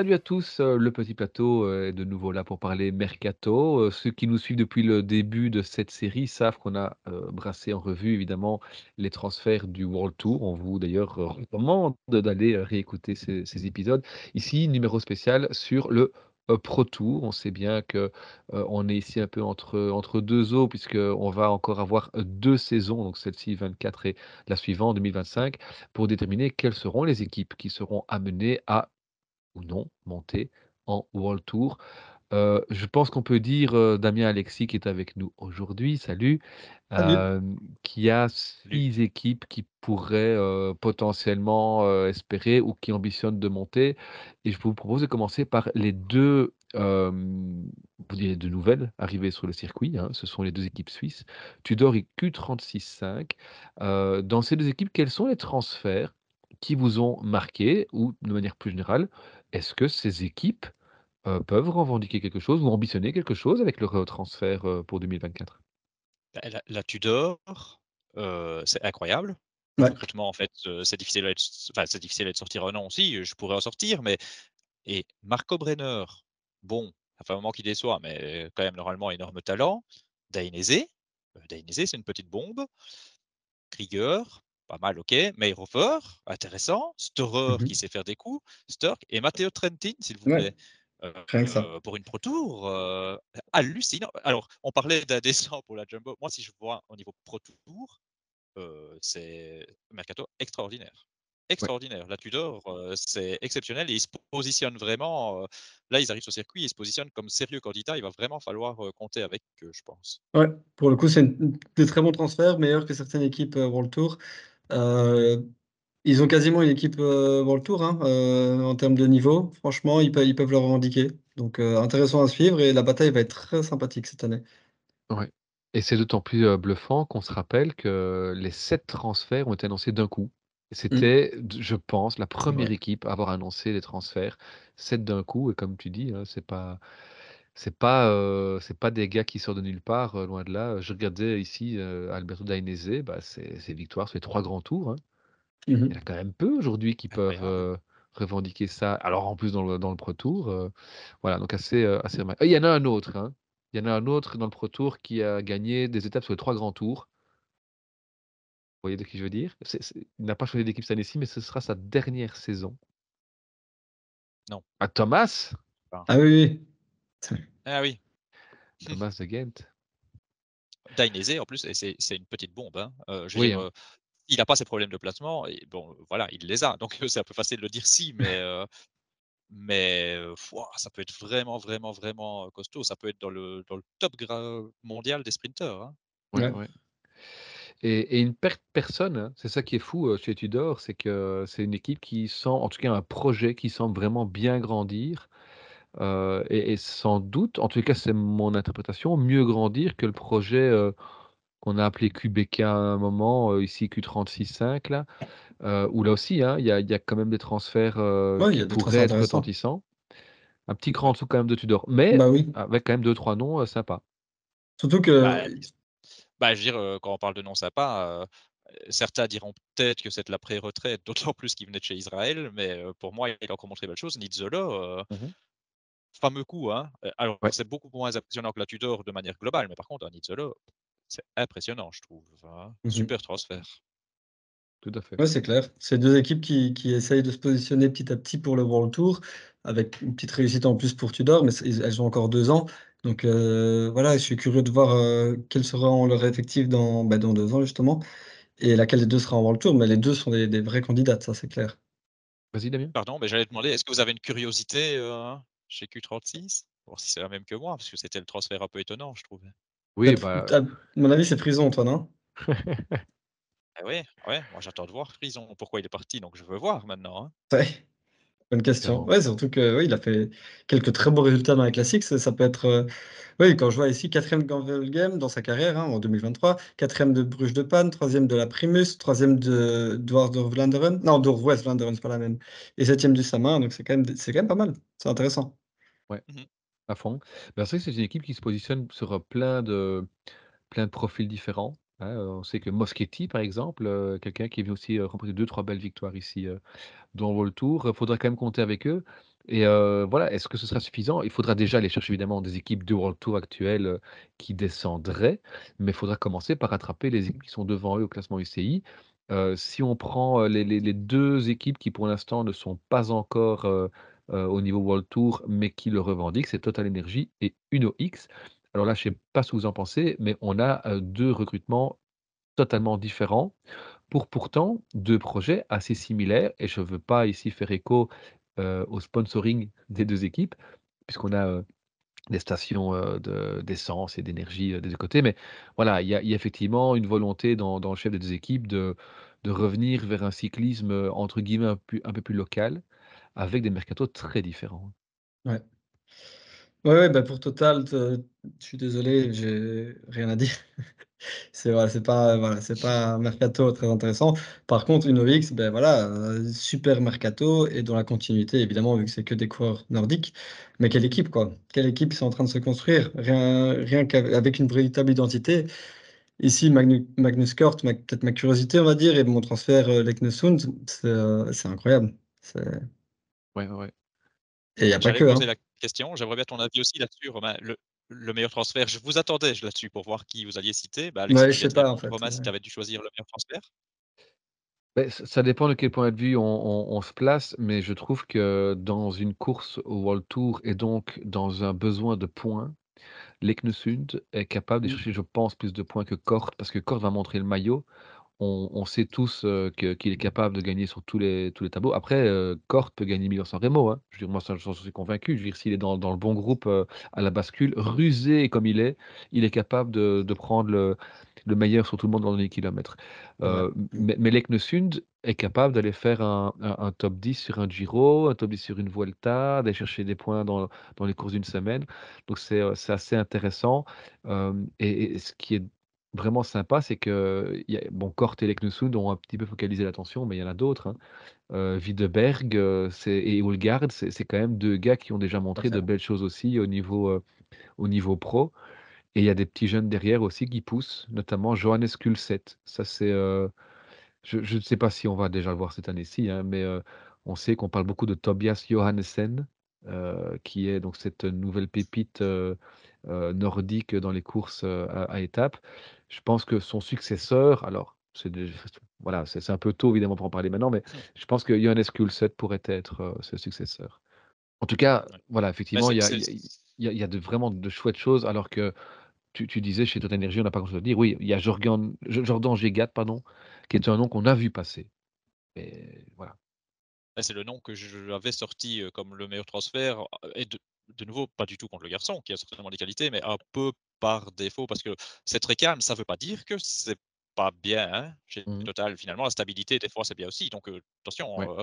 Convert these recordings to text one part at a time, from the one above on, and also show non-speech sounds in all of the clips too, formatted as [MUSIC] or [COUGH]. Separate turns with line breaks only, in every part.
Salut à tous, heu, le petit plateau, heu, est de nouveau là pour parler mercato. Heu, ceux qui nous suivent depuis le début de cette série savent qu'on a, brassé en revue évidemment les transferts du World Tour. On vous d'ailleurs euh, recommande d'aller, réécouter ces ces épisodes. Ici, numéro spécial sur le, Pro Tour. On sait bien que, heu, on est ici un peu entre, entre 2 eaux puisqu'on va encore avoir, 2 saisons, donc celle-ci 24 et la suivante 2025, pour déterminer quelles seront les équipes qui seront amenées à ou non monter en World Tour. Heu, je pense qu'on peut dire, heu, Damien Alexis qui est avec nous aujourd'hui, salut, qu'il y a. 6 équipes qui pourraient, heu, potentiellement, espérer ou qui ambitionnent de monter et je vous propose de commencer par les 2, hem, vous direz de nouvelles arrivées sur le circuit, hein. Ce sont les 2 équipes suisses, Tudor et Q36.5. Heu, dans ces 2 équipes, quels sont les transferts qui vous ont marqué ou de manière plus générale, est-ce que ces équipes, heu, peuvent revendiquer quelque chose ou ambitionner quelque chose avec leur, transfert, heu, pour 2024?
Bah, la la Tudor, heu, c'est incroyable.
Ouais.
recrutement, en fait, c'est difficile à être enfin, c'est difficile à être sortir un an aussi, je pourrais en sortir, mais et Marco Brenner, bon, ça fait un moment qu'il déçoit, mais quand même normalement énorme talent. Dainese, Dainese, c'est une petite bombe. Krieger, pas mal, OK. Mayrhofer, intéressant. Storer
Mmh
qui sait faire des coups. Stork et Matteo Trentin, s'il vous plaît. Heu
rien que ça.
heu, pour une Pro Tour, heu, hallucinant. Alors, on parlait d'indécent pour la Jumbo. Moi, si je vois au niveau Pro Tour, c'est mercato extraordinaire.
Ouais.
Extraordinaire. La Tudor, c'est exceptionnel et ils se positionnent vraiment, là, ils arrivent sur circuit, ils se positionnent comme sérieux candidats. Il va vraiment falloir, compter avec eux, je pense.
Ouais, pour le coup, c'est des très bons transferts, meilleurs que certaines équipes, World Tour. Heu, ils ont quasiment une équipe, heu, World Tour, hein, heu, en termes de niveau. Franchement, ils peuvent ils peuvent le revendiquer. Donc, intéressant à suivre et la bataille va être très sympathique cette année.
Ouais et c'est d'autant plus, bluffant qu'on se rappelle que les 7 transferts ont été annoncés d'un coup.
Mmh,
C'était je pense la première équipe à avoir annoncé les transferts, 7 d'un coup et comme tu dis, hein, c'est pas c'est pas, heu, c'est pas des gars qui sortent de nulle part, heu, loin de là. Je regardais ici, heu, Alberto Dainese, bah, c'est c'est victoire sur les 3 grands tours, hein.
Mmh
Il y en a quand même peu aujourd'hui qui peuvent,
Incroyable.
heu, revendiquer ça. Alors en plus dans le dans le Pro Tour, heu, voilà donc assez, heu, assez remarquable. il y en a un autre, hein. Il y en a un autre dans le Pro Tour qui a gagné des étapes sur les 3 grands tours. Vous voyez de qui je veux dire? C'est c'est il n'a pas changé d'équipe cette année-ci, mais ce sera sa dernière saison.
Non,
Ah Thomas!
enfin
Ah oui, oui. [LAUGHS]
ah oui.
Thomas de Ghent.
Dainese en plus et c'est c'est une petite bombe, hein. Je veux
Oui,
dire,
hein.
heu, il a pas ses problèmes de placement et bon, voilà, il les a donc c'est un peu facile de le dire si, mais mais ça peut être vraiment, vraiment, vraiment, costaud. Ça peut être dans le dans le top mondial des sprinteurs, hein.
Ouais, et et une perte personne, hein, c'est ça qui est fou, chez Tudor, c'est que c'est une équipe qui sent en tout cas un projet qui semble vraiment bien grandir, heu et et sans doute, en tout cas c'est mon interprétation, mieux grandir que le projet, heu, qu'on a appelé QBK à un moment, heu, ici Q36.5 là, où là aussi, hein, il y a il y a quand même des transferts,
Ouais, y
qui
a des
pourraient
transferts
être retentissants. Un petit cran en dessous quand même de Tudor, mais
Bah oui,
avec quand même deux trois noms, sympas.
surtout que
Bah, bah, je veux dire, quand on parle de non sympa, heu, certains diront peut-être que c'est de la pré-retraite, d'autant plus qu'il venait de chez Israël, mais pour moi, il a encore montré belle chose. Nizzolo,
Mmh
fameux coup, hein. Heu, alors
Ouais,
c'est beaucoup moins impressionnant que la Tudor de manière globale, mais par contre un Nizzolo, c'est impressionnant, je trouve, hein.
mmh
Super transfert.
tout à fait.
Ouais, c'est clair. C'est 2 équipes qui qui essayent de se positionner petit à petit pour le World Tour, avec une petite réussite en plus pour Tudor, mais elles ont encore 2 ans. Donc heu, voilà, je suis curieux de voir, heu, quels seront leurs effectifs dans, bah, dans 2 ans justement et laquelle des 2 sera en World Tour, mais les 2 sont des des vraies candidates, ça c'est clair.
Vas-y Damien?
Pardon, mais j'allais te demander, est-ce que vous avez une curiosité, heu, chez Q36? Voir si c'est la même que moi, parce que c'était le transfert un peu étonnant, je trouvais.
Oui, bah
à mon avis, c'est Frison toi, non?
Ah [LAUGHS] ouais, ouais, moi j'attends de voir Frison, pourquoi il est parti, donc je veux voir maintenant, hein.
Ouais. Bonne question. Ouais, surtout que, oui, il a fait quelques très beaux résultats dans la classique. Ça ça peut être, heu, oui, quand je vois ici 4e Game dans sa carrière, hein, en 2023, 4e de Bruges de Panne, 3e de la Primus, 3e de Dwars-door-Vlaanderen non, Door-West-Vlaanderen, c'est pas la même et 7e du Sama, donc c'est quand même quand même pas mal. C'est intéressant.
Ouais,
Mmh
à fond. Bah, c'est vrai que c'est une équipe qui se positionne sur, heu, plein de plein de profils différents, hein, heu, on sait que Moschetti par exemple, heu, quelqu'un qui est venu aussi, heu, remporter 2-3 belles victoires ici, heu, dans le World Tour, il faudra quand même compter avec eux Et heu, voilà, est-ce que ce sera suffisant? Il faudra déjà aller chercher évidemment des équipes de World Tour actuelles, heu, qui descendraient, mais il faudra commencer par rattraper les équipes qui sont devant eux au classement UCI. Heu, si on prend, heu, les les les 2 équipes qui pour l'instant ne sont pas encore, heu heu, au niveau World Tour, mais qui le revendiquent, c'est Total Energy et Uno X. Alors là, je sais pas ce que vous en pensez, mais on a, heu, 2 recrutements totalement différents pour pourtant 2 projets assez similaires et je veux pas ici faire écho, heu, au sponsoring des 2 équipes, puisqu'on a, des stations, de d'essence et d'énergie, des 2 côtés. Mais voilà, il y a effectivement une volonté dans dans le chef des 2 équipes de de revenir vers un cyclisme, entre guillemets «un pu un peu plus local», avec des mercatos très différents.
Ouais. Ouais, ouais, bah, pour Total, je suis désolé, j'ai rien à dire. [LAUGHS] C'est voilà, c'est pas voilà, c'est pas un mercato très intéressant. Par contre, Uno X, beh, voilà, super mercato et dans la continuité évidemment vu que c'est que des coureurs nordiques. Mais quelle équipe quoi! Quelle équipe sont en train de se construire. Rien rien qu'av avec une véritable identité. Ici Magnu Magnus Cort, ma peut-être ma curiosité on va dire et mon transfert, heu, Leknessund, c'est, heu, c'est incroyable. C'est
Ouais, ouais,
et il y a pas que, hein.
poser la question, j'aimerais bien ton avis aussi là-dessus, Romain. Le le meilleur transfert, je vous attendais là-dessus pour voir qui vous alliez citer. Bah,
Ouais, je sais
de
pas en fait,
Romain, si tu avais dû choisir le meilleur transfert?
Beh, ç ça dépend de quel point de vue on on on se place, mais je trouve que dans une course au World Tour et donc dans un besoin de points, Leknessund est capable de
mmh,
chercher, je pense, plus de points que Cort, parce que Cort va montrer le maillot. On on sait tous, que qu'il est capable de gagner sur tous les tous les tableaux. Après, heu, Cort peut gagner Milan-San Remo, hein. Je veux dire, moi, ça, j'en suis convaincu. Je veux dire, s'il est dans dans le bon groupe, à la bascule, rusé comme il est, il est capable de de prendre le le meilleur sur tout le monde dans les kilomètres. mais mais Leknessund est capable d'aller faire un un un top 10 sur un Giro, un top 10 sur une Vuelta, d'aller chercher des points dans dans les courses d'une semaine. Donc c'est, c'est assez intéressant. Et ce qui est Vraiment sympa, c'est y a bon, Cort et Leknessund ont un petit peu focalisé l'attention, mais il y en a d'autres, hein. Heu, Widerberg, heu, c'est et Houlgard, c'est quand même 2 gars qui ont déjà montré de belles choses aussi au niveau, heu, au niveau pro et il y a des petits jeunes derrière aussi qui poussent, notamment Johannes Kulseth. Ça c'est, je ne sais pas si on va déjà le voir cette année-ci, hein, mais, on sait qu'on parle beaucoup de Tobias Johannessen, qui est donc cette nouvelle pépite, nordique dans les courses, à étapes. Je pense que son successeur, alors c'est voilà, c'est un peu tôt évidemment pour en parler maintenant, mais je pense que Johannes Kulseth pourrait être, heu, ce successeur. En tout cas,
ouais.
voilà,
Bah,
effectivement, il y y y a il y a de vraiment de chouettes choses alors que tu tu disais chez TotalEnergies, on n'a pas grand-chose à dire. Oui, il y a Jorgan J Jordan Gégat, pardon, qui est un nom qu'on a vu passer. Et voilà.
Bah, c'est le nom que je avais sorti, heu, comme le meilleur transfert, heu et de de nouveau, pas du tout contre le garçon, qui a certainement des qualités, mais un peu par défaut parce que c'est très calme. Ça veut pas dire que c'est pas bien, hein, chez
Mmh
Total. Finalement, la stabilité, des fois, c'est bien aussi, donc
Ouais,
attention, heu,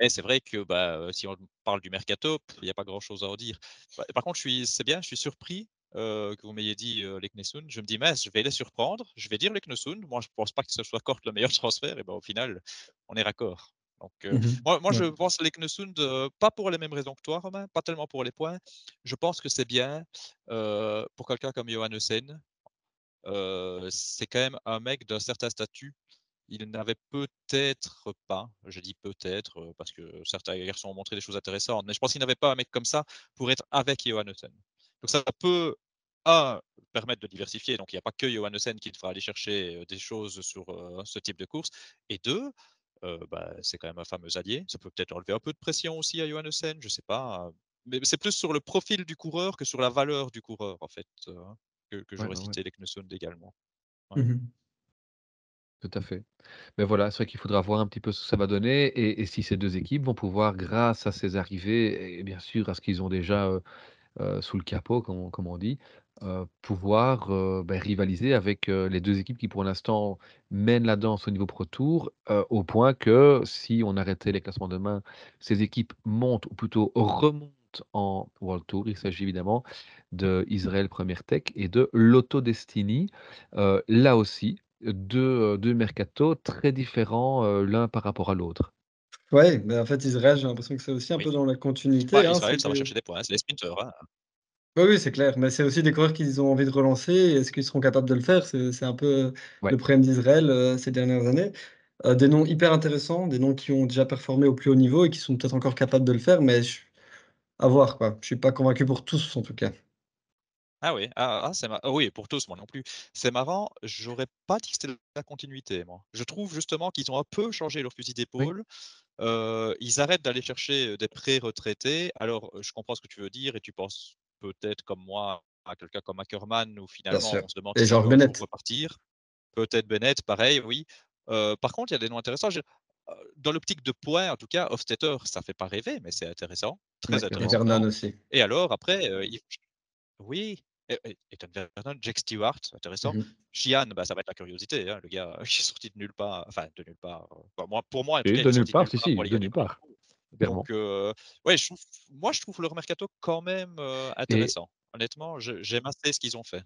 mais c'est vrai que, bah, si on parle du mercato, il y a pas grand chose à en dire. Bah, par contre, c'est bien, je suis surpris, que vous m'ayez dit, heu, Leknessund. Je me dis: «Mince, je vais les surprendre, je vais dire Leknessund. Moi, je pense pas que ce soit Cort le meilleur [LAUGHS] transfert» et ben, au final, on est raccord. Donc heu,
Mmh
moi moi, je pense Leknessund, heu, pas pour les mêmes raisons que toi, Romain, pas tellement pour les points. Je pense que c'est bien, heu, pour quelqu'un comme Johannessen. Heu, c'est quand même un mec d'un certain statut. Il n'avait peut-être pas, je dis peut-être, parce que certains garçons ont montré des choses intéressantes, mais je pense qu'il n'avait pas un mec comme ça pour être avec Johannessen. Donc ça peut, 1 permettre de diversifier, donc il n'y a pas que Johannessen qu'il faudra aller chercher, des choses sur, ce type de course et 2, heu, bah, c'est quand même un fameux allié. Ça peut peut-être enlever un peu de pression aussi à Johannessen, je sais pas, heu, mais c'est plus sur le profil du coureur que sur la valeur du coureur en fait, heu, que que j'aurais
ouais, ouais,
cité Leknessund également. Ouais.
Mmh
tout à fait. Mais voilà, c'est vrai qu'il faudra voir un petit peu ce que ça va donner et et si ces 2 équipes vont pouvoir, grâce à ces arrivées et bien sûr à ce qu'ils ont déjà, heu, sous le capot, comme on dit, heu, pouvoir, heu, beh, rivaliser avec, heu, les 2 équipes qui, pour l'instant, mènent la danse au niveau Pro Tour, au point que si on arrêtait les classements demain, ces équipes montent ou plutôt remontent en World Tour. Il s'agit évidemment de Israel Premier Tech et de Lotto Destiny. Là aussi, 2 heu, 2 mercatos très différents, l'un par rapport à l'autre.
Ouais, mais en fait, Israël, j'ai l'impression que c'est aussi un
Oui.
peu dans la continuité, hein, c'est
Israël, ça va chercher des points, hein, c'est les sprinteurs, hein.
Oui, oui, c'est clair, mais c'est aussi des coureurs qu'ils ont envie de relancer et est-ce qu'ils seront capables de le faire? C'est c'est un peu
Ouais,
le problème d'Israël, heu, ces dernières années. Heu, des noms hyper intéressants, des noms qui ont déjà performé au plus haut niveau et qui sont peut-être encore capables de le faire, mais je à voir, quoi. Je suis pas convaincu pour tous, en tout cas.
Ah oui, ah ah ah oui, pour tous, moi non plus. C'est marrant, j'aurais pas dit que c'était la continuité, moi. Je trouve justement qu'ils ont un peu changé leur fusil
Oui.
d'épaule. Ils arrêtent d'aller chercher, des pré-retraités. Alors, je comprends ce que tu veux dire et tu penses peut-être comme moi à quelqu'un comme Ackermann où finalement on se demande s'il
George
peut repartir. Peut-être Bennett, pareil, oui. Par contre, il y a des noms intéressants. Dans l'optique de points, en tout cas, Hofstetter, ça fait pas rêver, mais c'est intéressant, très
Ouais et
Clairement.
Vernon
intéressant
aussi.
et alors après, heu, ils oui, et et Ethan Vernon, Jake Stewart, intéressant.
Mh.
Sheehan, bah, ça va être la curiosité, hein, le gars, [LAUGHS] il est sorti de nulle part, enfin de nulle part, bah, moi pour moi en tout cas, il
de nulle part,
nulle
si,
part
si, de nulle
le
part.
Donc ouais, je trouve moi je trouve leur mercato quand même,
Et
intéressant. Honnêtement, j'aime assez ce qu'ils ont fait.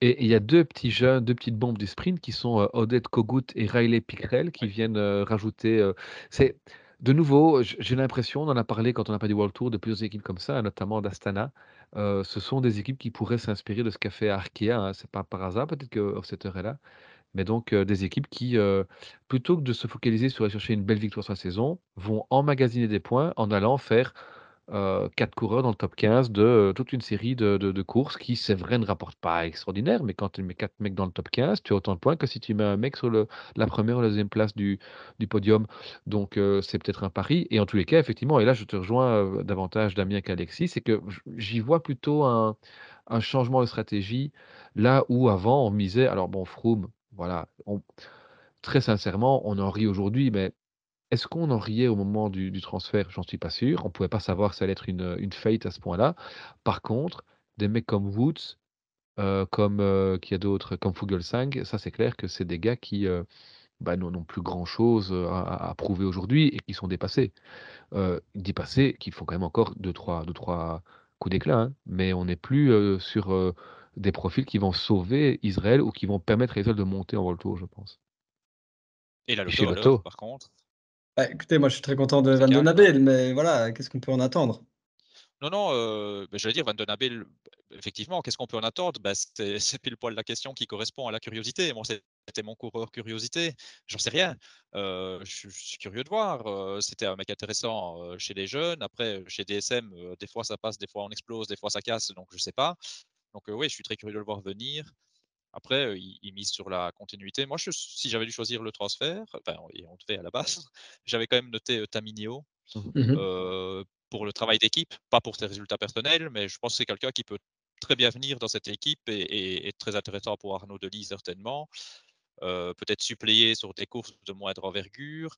et il y a 2 petits jeunes, 2 petites bombes du sprint qui sont, Oded Kogut et Riley Pickrell qui viennent, rajouter, c'est de nouveau, j'ai l'impression, on en a parlé quand on a parlé du World Tour, de plusieurs équipes comme ça, notamment d'Astana. Ce sont des équipes qui pourraient s'inspirer de ce qu'a fait Arkea, hein, c'est pas par hasard, peut-être que Hofstetter est là. Mais donc, des équipes qui, plutôt que de se focaliser sur aller chercher une belle victoire sur la saison, vont emmagasiner des points en allant faire, 4 coureurs dans le top 15 de, toute une série de de courses qui, c'est vrai, ne rapportent pas extraordinaire, mais quand tu mets 4 mecs dans le top 15, tu as autant de points que si tu mets un mec sur le la 1re ou la 2e place du du podium. Donc, c'est peut-être un pari et en tous les cas, effectivement et là je te rejoins, davantage Damien qu'Alexis, c'est que j'y vois plutôt un un changement de stratégie, là où avant on misait alors bon Froome, voilà, on très sincèrement, on en rit aujourd'hui, mais est-ce qu'on en riait au moment du transfert? J'en suis pas sûr. On pouvait pas savoir que ça allait être une, une à ce point-là. Par contre, des mecs comme Woods, heu, comme, heu, qui a d'autres? Comme Fuglsang, ça c'est clair que c'est des gars qui, heu, bah, n'ont plus grand chose, heu, à prouver aujourd'hui et qui sont dépassés. Dépassés, qui font quand même encore deux trois deux trois coups d'éclat, hein, mais on n'est plus, sur, des profils qui vont sauver Israël ou qui vont permettre à Israël de monter en World Tour, je pense.
Et la Lotto? par contre?
Bah, écoutez, moi je suis très content de Van
Impeccable, hein?
Abel, mais voilà, qu'est-ce qu'on peut en attendre?
Non, non, heu, bah, j'allais dire Van den Abel, b effectivement, qu'est-ce qu'on peut en attendre? Bah, [LAUGHS] c'est pile poil la question qui correspond à la curiosité. Moi, c'était mon coureur curiosité, j'en sais rien. Heu, je suis je suis curieux de voir, heu, c'était un mec intéressant, heu, chez les jeunes. Après, chez DSM, des fois ça passe, des fois on explose, des fois ça casse, donc je sais pas. Donc, heu, oui, je suis très curieux de le voir venir. Après, heu, il il mise sur la continuité. Moi, je si j'avais dû choisir le transfert, enfin et on devait à la base, [LAUGHS] j'avais quand même noté, heu, Tamigno.
Mmh
pour le travail d'équipe, pas pour ses résultats personnels, mais je pense que c'est quelqu'un qui peut très bien venir dans cette équipe et et très intéressant pour Arnaud Delis certainement. Peut-être suppléer sur des courses de moindre envergure.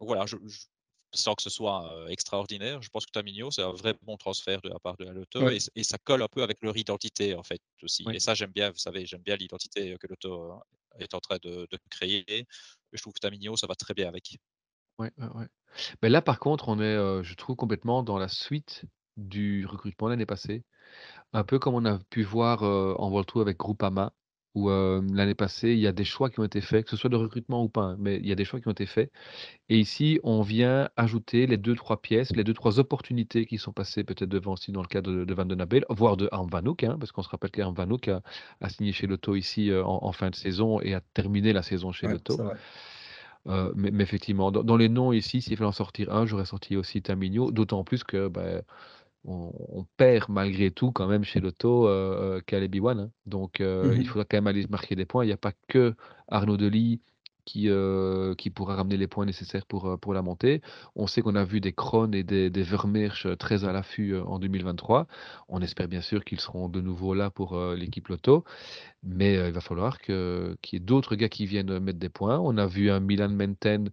Voilà, je je sans que ce soit, extraordinaire, je pense que Tamigno, c'est un vrai bon transfert de la part de la Lotto et
Ouais.
ç et ça colle un peu avec leur identité, en fait, aussi et ça, j'aime bien, vous savez, j'aime bien l'identité que Lotto, heu, est en train de de créer et je trouve que Tamigno, ça va très bien avec.
Ouais, ouais. Mais là, par contre, on est, je trouve complètement dans la suite du recrutement l'année passée. Un peu comme on a pu voir, en World Tour avec Groupama où, l'année passée, il y a des choix qui ont été faits, que ce soit de recrutement ou pas, hein, mais il y a des choix qui ont été faits et ici, on vient ajouter les 2-3 pièces, les 2-3 opportunités qui sont passées peut-être devant aussi dans le cas de de Van den Abel, voire de Harm Vanhoek, hein, parce qu'on se rappelle qu'Harm Vanhoek a a signé chez Lotto ici, en en fin de saison et a terminé la saison chez
Ouais,
Lotto. mais mais effectivement, dans dans les noms ici, s'il fallait en sortir un, j'aurais sorti aussi Tamigno, d'autant plus que, bah, on on perd malgré tout quand même chez Lotto, heu heu, Caleb Ewan, hein. Donc heu, il
mh.
faudra quand même aller marquer des points. Il y a pas que Arnaud Delis qui, heu, qui pourra ramener les points nécessaires pour, pour la montée. On sait qu'on a vu des Kroon et des des Vermeersch très à l'affût, en 2023. On espère bien sûr qu'ils seront de nouveau là pour, l'équipe Lotto, mais il va falloir que qu'il y ait d'autres gars qui viennent, mettre des points. On a vu un Milan Menten,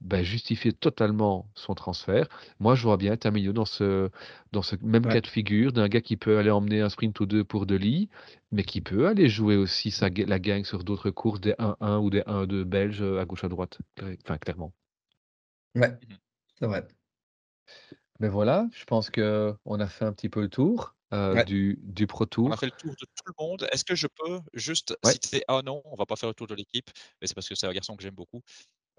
bah, justifier totalement son transfert. Moi, je vois bien Tamigno dans ce dans ce même cas de figure d'un gars qui peut aller emmener un sprint ou 2 pour Delis, mais qui peut aller jouer aussi sa la gagne sur d'autres courses, des 1-1 ou des 1-2 belges, heu, à gauche, à droite, enfin clairement.
Ouais,
Mmh mh.
c'est vrai.
Mais voilà, je pense qu'on a fait un petit peu le tour,
Ouais.
du du Pro
On a
Tour.
fait le tour de tout le monde. Est-ce que je peux juste
Ouais.
citer un nom? On va pas faire le tour de l'équipe, mais c'est parce que c'est un garçon que j'aime beaucoup.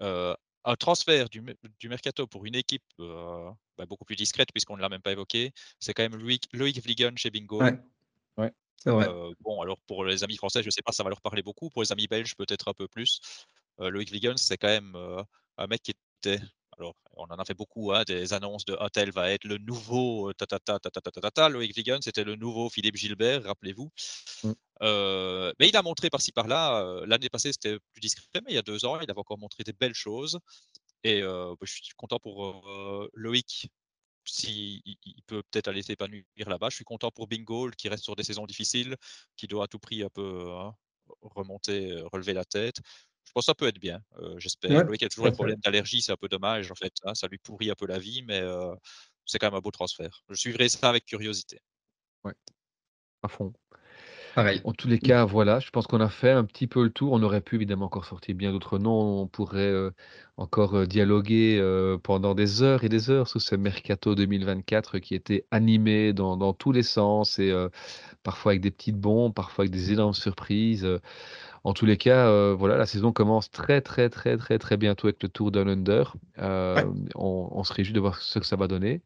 Heu, un transfert du du mercato pour une équipe, heu, bah, beaucoup plus discrète puisqu'on ne l'a même pas évoqué, c'est quand même Loïc Loïc Vliegen chez Bingoal.
Ouais,
Ouais.
c'est vrai.
Heu, bon alors pour les amis français, je sais pas, ça va leur parler beaucoup. Pour les amis belges, peut-être un peu plus. Heu, Loïc Vliegen, c'est quand même, un mec qui était alors on en a fait beaucoup, hein, des annonces de Hôtel va être le nouveau, Loïc Vigan, c'était le nouveau Philippe Gilbert, rappelez-vous.
Mmh.
mais il a montré par-ci par-là, l'année passée c'était plus discret, mais il y a 2 ans, il avait encore montré des belles choses et bah, je suis content pour, Loïc s'il il peut peut-être aller s'épanouir là-bas. Je suis content pour Bingo qui reste sur des saisons difficiles, qui doit à tout prix un peu, hein, remonter, relever la tête. Je pense que ça peut être bien, j'espère.
Ouais,
Loïc a toujours un problème d'allergie, c'est un peu dommage en fait, hein, ça lui pourrit un peu la vie, mais c'est quand même un beau transfert. Je suivrai ça avec curiosité.
Ouais, à fond.
Pareil.
En tous les cas, voilà, je pense qu'on a fait un petit peu le tour. On aurait pu évidemment encore sortir bien d'autres noms. On pourrait, encore, dialoguer, pendant des heures et des heures sur ce mercato 2024 qui était animé dans dans tous les sens et parfois avec des petites bombes, parfois avec des énormes surprises. En tous les cas, heu, voilà, la saison commence très, très, très, très, très bientôt avec le Tour Down Under.
Ouais.
Hem, on on se réjouit de voir ce que ça va donner.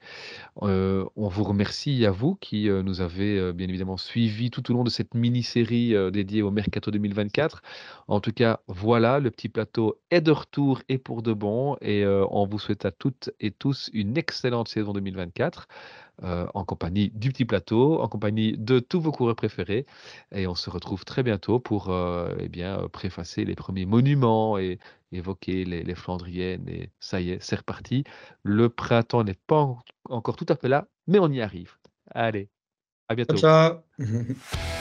Heu, on vous remercie à vous qui, nous avez, bien évidemment suivis tout au long de cette mini-série, dédiée au mercato 2024. En tout cas, voilà, le petit plateau est de retour et pour de bon et on vous souhaite à toutes et tous une excellente saison 2024, heu, en compagnie du petit plateau, en compagnie de tous vos coureurs préférés et on se retrouve très bientôt pour, heu, eh bien, heu, préfacer les premiers monuments et évoquer les les Flandriennes et ça y est, c'est reparti. Le printemps n'est pas en encore tout à fait là, mais on y arrive. Allez, à
Ciao,
bientôt.
ciao. [LAUGHS]